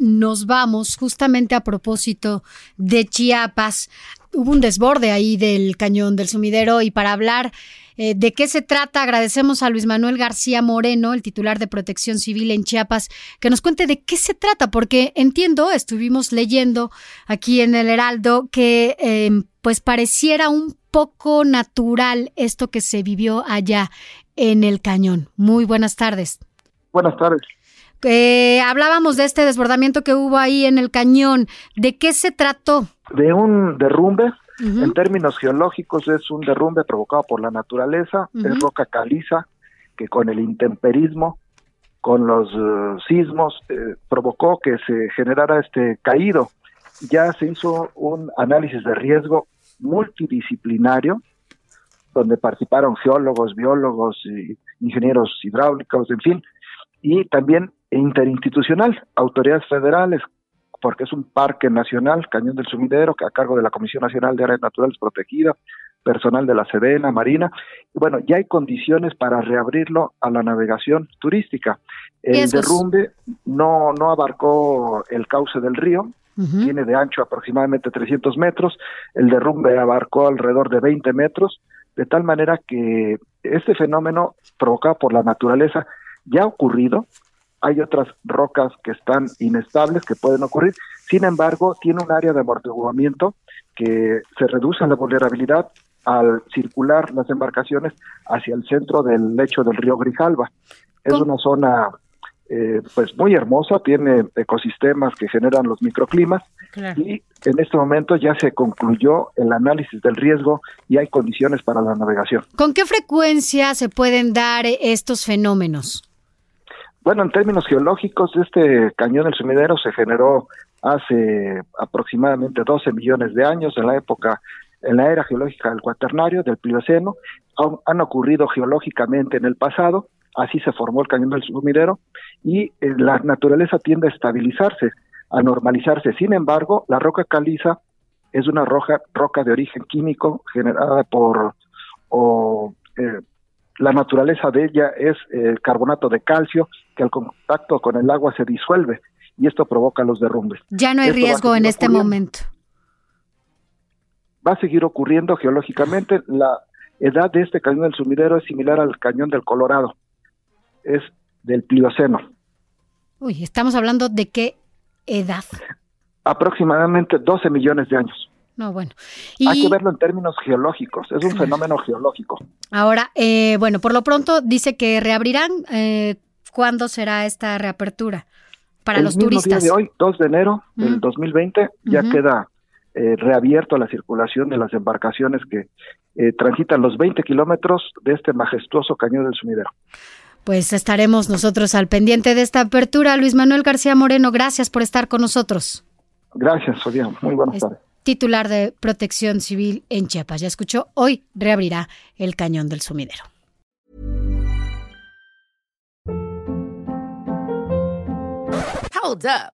nos vamos justamente a propósito de Chiapas. Hubo un desborde ahí del cañón del sumidero y para hablar eh, de qué se trata, agradecemos a Luis Manuel García Moreno, el titular de Protección Civil en Chiapas, que nos cuente de qué se trata, porque entiendo, estuvimos leyendo aquí en el Heraldo que em, pues pareciera un poco natural esto que se vivió allá en el cañón. Muy buenas tardes. Buenas tardes. Eh, hablábamos de este desbordamiento que hubo ahí en el cañón. ¿De qué se trató? De un derrumbe. En términos geológicos es un derrumbe provocado por la naturaleza, es roca caliza que con el intemperismo, con los eh, sismos, eh, provocó que se generara este caído. Ya se hizo un análisis de riesgo multidisciplinario, donde participaron geólogos, biólogos, y ingenieros hidráulicos, en fin, y también interinstitucional, autoridades federales, porque es un parque nacional, Cañón del Sumidero, que a cargo de la Comisión Nacional de Áreas Naturales Protegidas, personal de la Sedena, Marina. Y bueno, ya hay condiciones para reabrirlo a la navegación turística. El derrumbe no, no abarcó el cauce del río, tiene de ancho aproximadamente 300 metros, el derrumbe abarcó alrededor de 20 metros, de tal manera que este fenómeno provocado por la naturaleza ya ha ocurrido, hay otras rocas que están inestables que pueden ocurrir, sin embargo, tiene un área de amortiguamiento que se reduce la vulnerabilidad al circular las embarcaciones hacia el centro del lecho del río Grijalva. Es una zona eh, pues muy hermosa, tiene ecosistemas que generan los microclimas y en este momento ya se concluyó el análisis del riesgo y hay condiciones para la navegación. ¿Con qué frecuencia se pueden dar estos fenómenos? Bueno, en términos geológicos, este cañón del sumidero se generó hace aproximadamente 12 millones de años, en la época, en la era geológica del cuaternario, del Plioceno. Han, ocurrido geológicamente en el pasado, así se formó el cañón del sumidero, y eh, la naturaleza tiende a estabilizarse, a normalizarse. Sin embargo, la roca caliza es una roca, roca de origen químico generada por o, eh, la naturaleza de ella es el carbonato de calcio que al contacto con el agua se disuelve y esto provoca los derrumbes. Ya no hay riesgo en este momento. Va a seguir ocurriendo geológicamente. La edad de este cañón del sumidero es similar al cañón del Colorado. Es del Plioceno. Uy, estamos hablando de qué edad. Aproximadamente 12 millones de años. No, bueno. Hay que verlo en términos geológicos, es un fenómeno geológico. Ahora, eh, bueno, por lo pronto dice que reabrirán. Eh, ¿Cuándo será esta reapertura para los turistas? Día de hoy, 2 de enero del 2020, ya queda eh, reabierto a la circulación de las embarcaciones que eh, transitan los 20 kilómetros de este majestuoso cañón del sumidero. Pues estaremos nosotros al pendiente de esta apertura. Luis Manuel García Moreno, gracias por estar con nosotros. Gracias, Sofía. Muy buenas tardes titular de Protección Civil en Chiapas. Ya escuchó, hoy reabrirá el cañón del sumidero. Hold up.